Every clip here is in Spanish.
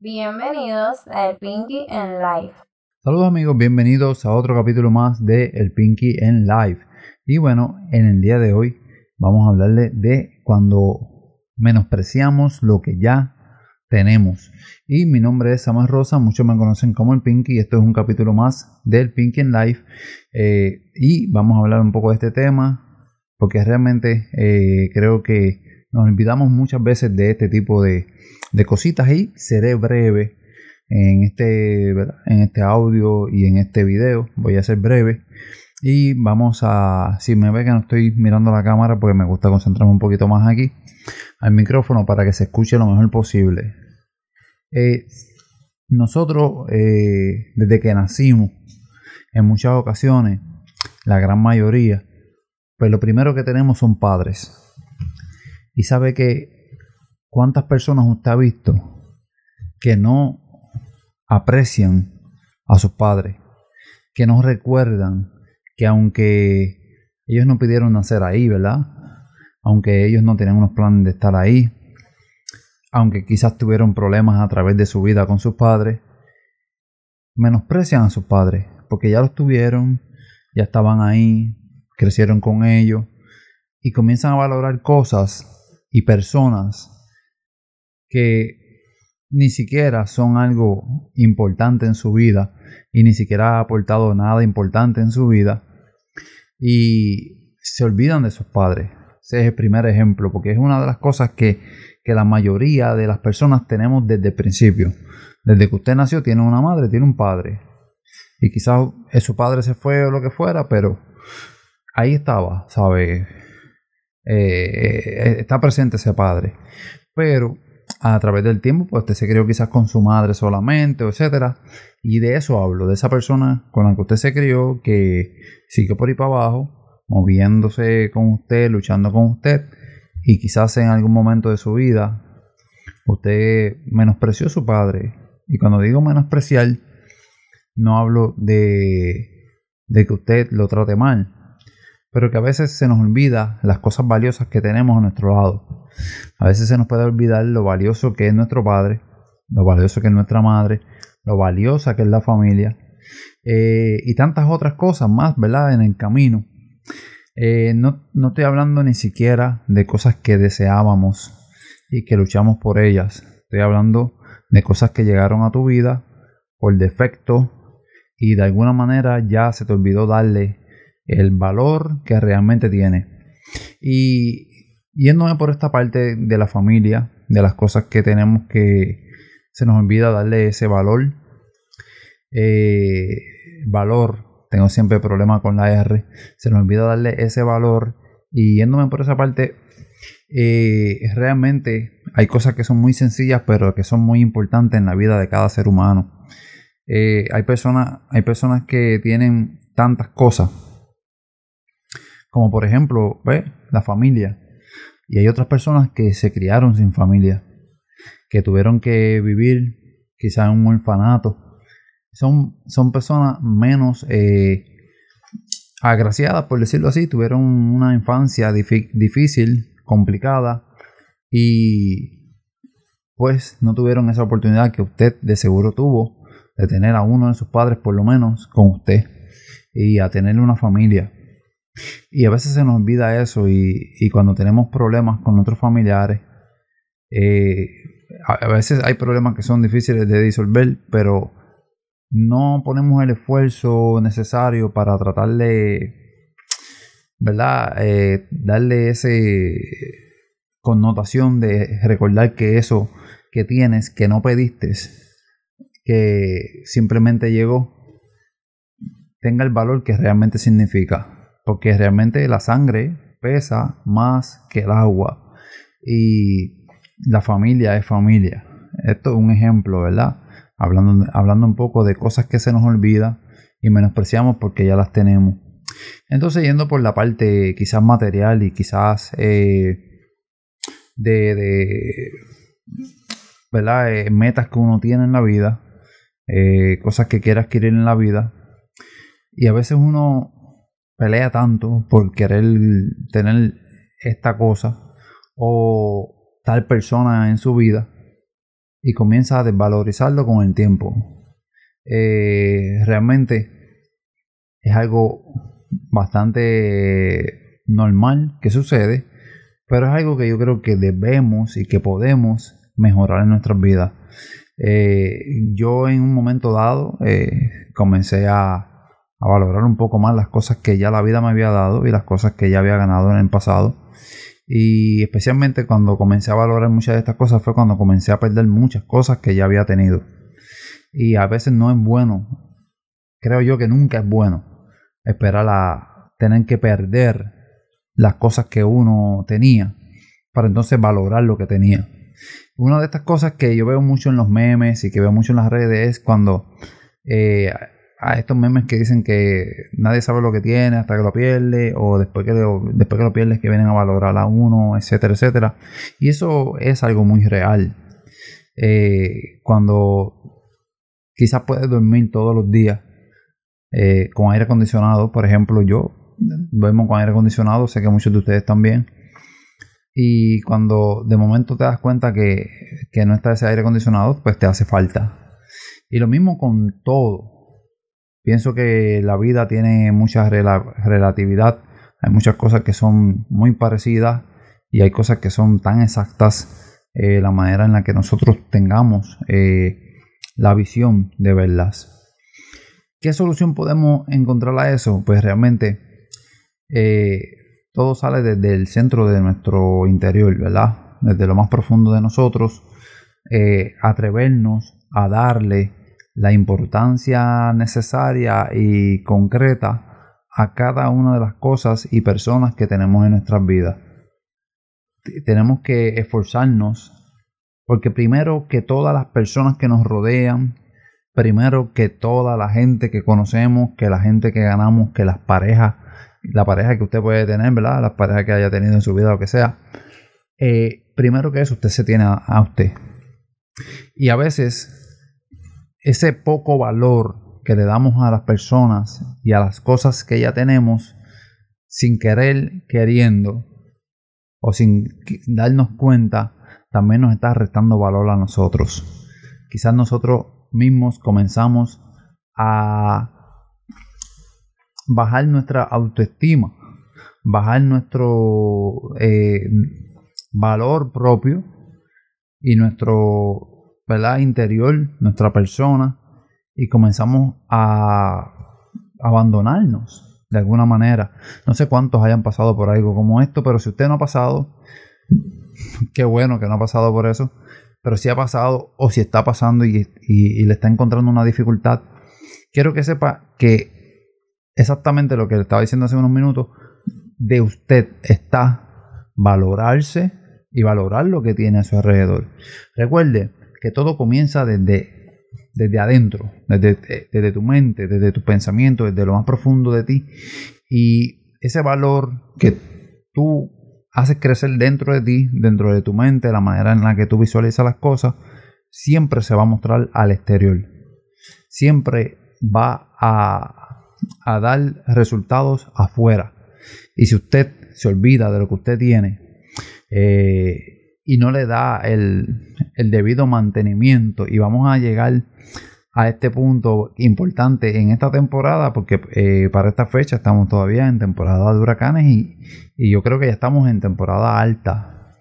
Bienvenidos a El Pinky en Live. Saludos amigos, bienvenidos a otro capítulo más de El Pinky en Live. Y bueno, en el día de hoy vamos a hablarle de cuando menospreciamos lo que ya tenemos. Y mi nombre es Samas Rosa, muchos me conocen como el Pinky y esto es un capítulo más del Pinky en Live. Eh, y vamos a hablar un poco de este tema porque realmente eh, creo que nos olvidamos muchas veces de este tipo de, de cositas y seré breve en este, en este audio y en este video. Voy a ser breve. Y vamos a, si me ve que no estoy mirando la cámara, porque me gusta concentrarme un poquito más aquí, al micrófono para que se escuche lo mejor posible. Eh, nosotros, eh, desde que nacimos, en muchas ocasiones, la gran mayoría, pues lo primero que tenemos son padres. Y sabe que cuántas personas usted ha visto que no aprecian a sus padres, que no recuerdan que aunque ellos no pidieron nacer ahí, ¿verdad? Aunque ellos no tenían unos planes de estar ahí, aunque quizás tuvieron problemas a través de su vida con sus padres, menosprecian a sus padres, porque ya los tuvieron, ya estaban ahí, crecieron con ellos, y comienzan a valorar cosas y personas que ni siquiera son algo importante en su vida y ni siquiera ha aportado nada importante en su vida y se olvidan de sus padres. Ese es el primer ejemplo, porque es una de las cosas que, que la mayoría de las personas tenemos desde el principio. Desde que usted nació tiene una madre, tiene un padre. Y quizás su padre se fue o lo que fuera, pero ahí estaba, ¿sabe? Eh, está presente ese padre. Pero a través del tiempo, pues usted se crió quizás con su madre solamente, etcétera. Y de eso hablo, de esa persona con la que usted se crió, que sigue por ahí para abajo, moviéndose con usted, luchando con usted, y quizás en algún momento de su vida usted menospreció a su padre. Y cuando digo menospreciar, no hablo de, de que usted lo trate mal, pero que a veces se nos olvida las cosas valiosas que tenemos a nuestro lado. A veces se nos puede olvidar lo valioso que es nuestro padre, lo valioso que es nuestra madre, lo valiosa que es la familia eh, y tantas otras cosas más, ¿verdad? En el camino. Eh, no, no estoy hablando ni siquiera de cosas que deseábamos y que luchamos por ellas. Estoy hablando de cosas que llegaron a tu vida por defecto y de alguna manera ya se te olvidó darle el valor que realmente tiene. Y yéndome por esta parte de la familia, de las cosas que tenemos que se nos olvida darle ese valor. Eh, valor, tengo siempre problema con la R, se nos olvida darle ese valor. Y yéndome por esa parte, eh, realmente hay cosas que son muy sencillas, pero que son muy importantes en la vida de cada ser humano. Eh, hay, personas, hay personas que tienen tantas cosas como por ejemplo, la familia. Y hay otras personas que se criaron sin familia, que tuvieron que vivir quizás en un orfanato. Son, son personas menos eh, agraciadas, por decirlo así, tuvieron una infancia difícil, complicada, y pues no tuvieron esa oportunidad que usted de seguro tuvo de tener a uno de sus padres por lo menos con usted y a tener una familia. Y a veces se nos olvida eso y, cuando tenemos problemas con nuestros familiares, eh, a veces hay problemas que son difíciles de disolver, pero no ponemos el esfuerzo necesario para tratar de, ¿verdad? Eh, darle ese connotación de recordar que eso que tienes, que no pediste, que simplemente llegó, tenga el valor que realmente significa porque realmente la sangre pesa más que el agua y la familia es familia. Esto es un ejemplo, ¿verdad? Hablando, hablando un poco de cosas que se nos olvida y menospreciamos porque ya las tenemos. Entonces, yendo por la parte quizás material y quizás eh, de, ¿verdad? Eh, metas que uno tiene en la vida, eh, cosas que quiere adquirir en la vida. Y a veces uno pelea tanto por querer tener esta cosa o tal persona en su vida y comienza a desvalorizarlo con el tiempo. Eh, realmente es algo bastante normal que sucede, pero es algo que yo creo que debemos y que podemos mejorar en nuestras vidas. Eh, yo en un momento dado eh, comencé a, a, valorar un poco más las cosas que ya la vida me había dado y las cosas que ya había ganado en el pasado. Y especialmente cuando comencé a valorar muchas de estas cosas fue cuando comencé a perder muchas cosas que ya había tenido. Y a veces no es bueno, creo yo que nunca es bueno esperar a tener que perder las cosas que uno tenía para entonces valorar lo que tenía. Una de estas cosas que yo veo mucho en los memes y que veo mucho en las redes es cuando eh, a estos memes que dicen que nadie sabe lo que tiene hasta que lo pierde o después que lo, después que lo pierdes que vienen a valorar a uno, etcétera, etcétera. Y eso es algo muy real. Eh, cuando quizás puedes dormir todos los días eh, con aire acondicionado, por ejemplo, yo duermo con aire acondicionado, sé que muchos de ustedes también. Y cuando de momento te das cuenta que, que no está ese aire acondicionado, pues te hace falta. Y lo mismo con todo Pienso que la vida tiene mucha relatividad. Hay muchas cosas que son muy parecidas y hay cosas que son tan exactas eh, la manera en la que nosotros tengamos eh, la visión de verlas. ¿Qué solución podemos encontrar a eso? Pues realmente eh, todo sale desde el centro de nuestro interior, ¿verdad? Desde lo más profundo de nosotros, atrevernos a darle la importancia necesaria y concreta a cada una de las cosas y personas que tenemos en nuestras vidas. Tenemos que esforzarnos porque primero que todas las personas que nos rodean, primero que toda la gente que conocemos, que la gente que ganamos, que las parejas, la pareja que usted puede tener, ¿verdad? Las parejas que haya tenido en su vida, lo que sea. Eh, primero que eso, usted se tiene a usted. Y a veces ese poco valor que le damos a las personas y a las cosas que ya tenemos, sin querer, queriendo, o sin darnos cuenta, también nos está restando valor a nosotros. Quizás nosotros mismos comenzamos a bajar nuestra autoestima, bajar nuestro eh, valor propio y nuestro ¿verdad? interior, nuestra persona, y comenzamos a abandonarnos de alguna manera. No sé cuántos hayan pasado por algo como esto, pero si usted no ha pasado, qué bueno que no ha pasado por eso, pero si ha pasado o si está pasando y, le está encontrando una dificultad, quiero que sepa que exactamente lo que le estaba diciendo hace unos minutos, de usted está valorarse y valorar lo que tiene a su alrededor. Recuerde, que todo comienza desde, desde adentro, desde, desde tu mente, desde tu pensamiento, desde lo más profundo de ti. Y ese valor que tú haces crecer dentro de ti, dentro de tu mente, la manera en la que tú visualizas las cosas, siempre se va a mostrar al exterior. Siempre va a, a dar resultados afuera. Y si usted se olvida de lo que usted tiene, eh, y no le da el, debido mantenimiento. Y vamos a llegar a este punto importante en esta temporada, porque eh, para esta fecha estamos todavía en temporada de huracanes y, yo creo que ya estamos en temporada alta.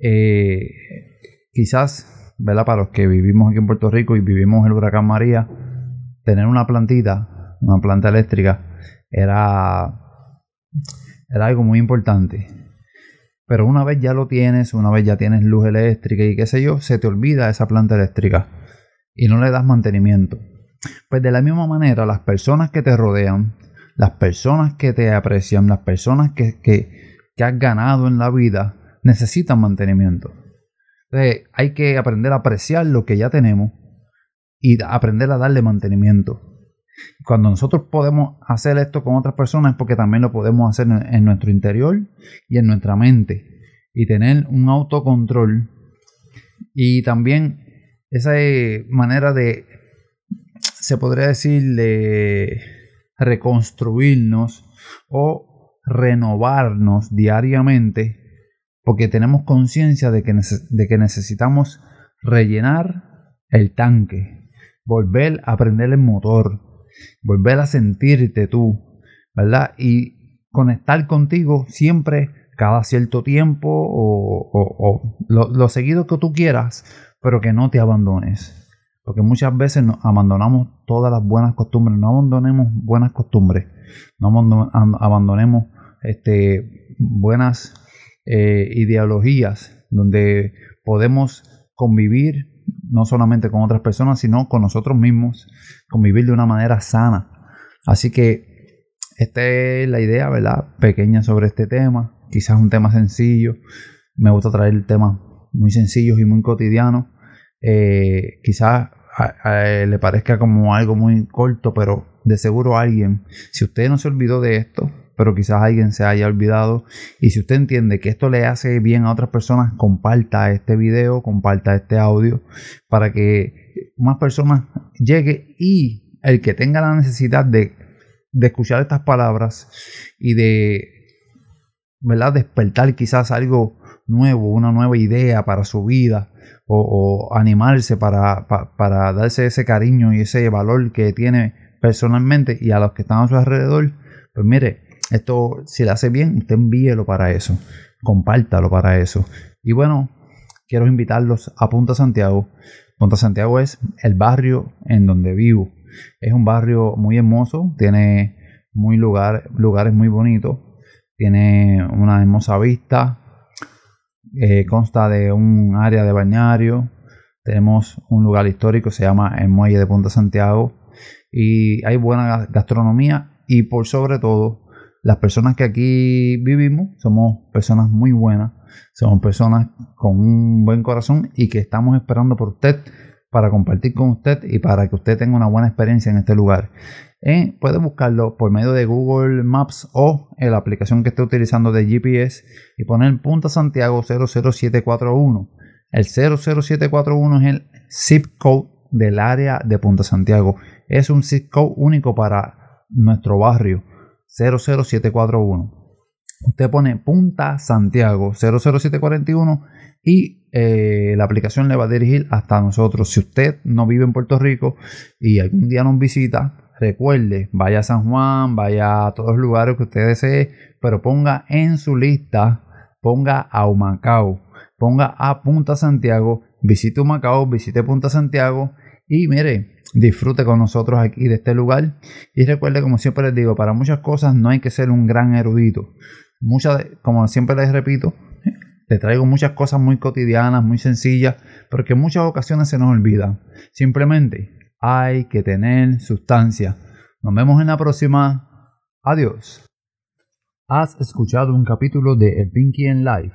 Eh, quizás, ¿verdad? Para los que vivimos aquí en Puerto Rico y vivimos el huracán María, tener una plantita, una planta eléctrica, era, era algo muy importante. Pero una vez ya lo tienes, una vez ya tienes luz eléctrica y qué sé yo, se te olvida esa planta eléctrica y no le das mantenimiento. Pues de la misma manera, las personas que te rodean, las personas que te aprecian, las personas que, que, has ganado en la vida, necesitan mantenimiento. Entonces hay que aprender a apreciar lo que ya tenemos y aprender a darle mantenimiento. Cuando nosotros podemos hacer esto con otras personas es porque también lo podemos hacer en, nuestro interior y en nuestra mente. Y tener un autocontrol. Y también esa manera de, se podría decir, de reconstruirnos o renovarnos diariamente porque tenemos conciencia de de que necesitamos rellenar el tanque, volver a prender el motor, volver a sentirte tú, ¿verdad? Y conectar contigo siempre cada cierto tiempo o, lo, seguido que tú quieras, pero que no te abandones. Porque muchas veces nos abandonamos todas las buenas costumbres, no abandonemos buenas costumbres, no abandonemos este, buenas eh, ideologías donde podemos convivir no solamente con otras personas, sino con nosotros mismos, convivir de una manera sana. Así que esta es la idea, ¿verdad? Pequeña sobre este tema, quizás un tema sencillo. Me gusta traer temas muy sencillos y muy cotidianos. Eh, quizás le parezca como algo muy corto, pero de seguro alguien, si usted no se olvidó de esto, pero quizás alguien se haya olvidado. Y si usted entiende que esto le hace bien a otras personas, comparta este video, comparta este audio para que más personas llegue y el que tenga la necesidad de, escuchar estas palabras y de ¿verdad? despertar quizás algo nuevo, una nueva idea para su vida o, animarse para, para darse ese cariño y ese valor que tiene personalmente y a los que están a su alrededor, pues mire, esto, si le hace bien, usted envíelo para eso. Compártalo para eso. Y bueno, quiero invitarlos a Punta Santiago. Punta Santiago es el barrio en donde vivo. Es un barrio muy hermoso, tiene muy lugar, lugares muy bonitos, tiene una hermosa vista, eh, consta de un área de bañario, tenemos un lugar histórico, se llama el Muelle de Punta Santiago, y hay buena gastronomía y por sobre todo las personas que aquí vivimos somos personas muy buenas, somos personas con un buen corazón y que estamos esperando por usted para compartir con usted y para que usted tenga una buena experiencia en este lugar. Eh, puede buscarlo por medio de Google Maps o en la aplicación que esté utilizando de GPS y poner Punta Santiago 00741. El 00741 es el zip code del área de Punta Santiago. Es un zip code único para nuestro barrio. 00741. Usted pone Punta Santiago 00741 y eh, la aplicación le va a dirigir hasta nosotros. Si usted no vive en Puerto Rico y algún día nos visita, recuerde, vaya a San Juan, vaya a todos los lugares que usted desee, pero ponga en su lista, ponga a Humacao, ponga a Punta Santiago, visite Humacao, visite Punta Santiago y mire, disfrute con nosotros aquí de este lugar. Y recuerde, como siempre les digo, para muchas cosas no hay que ser un gran erudito. Muchas, como siempre les repito, le traigo muchas cosas muy cotidianas, muy sencillas, porque en muchas ocasiones se nos olvida. Simplemente hay que tener sustancia. Nos vemos en la próxima. Adiós. Has escuchado un capítulo de El Pinky en Live.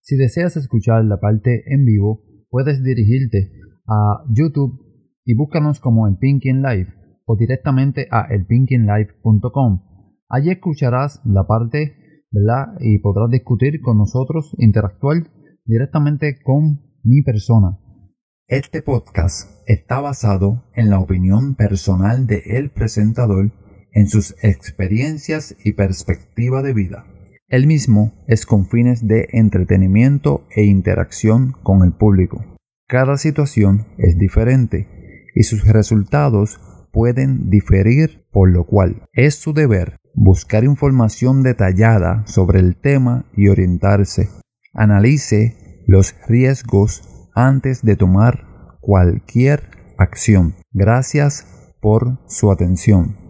Si deseas escuchar la parte en vivo, puedes dirigirte a YouTube y búscanos como el Pinkin Live o directamente a elpinkinlive.com. Allí escucharás la parte, ¿verdad? Y podrás discutir con nosotros, interactuar directamente con mi persona. Este podcast está basado en la opinión personal de el presentador en sus experiencias y perspectiva de vida. El mismo es con fines de entretenimiento e interacción con el público. Cada situación es diferente y sus resultados pueden diferir, por lo cual es su deber buscar información detallada sobre el tema y orientarse. Analice los riesgos antes de tomar cualquier acción. Gracias por su atención.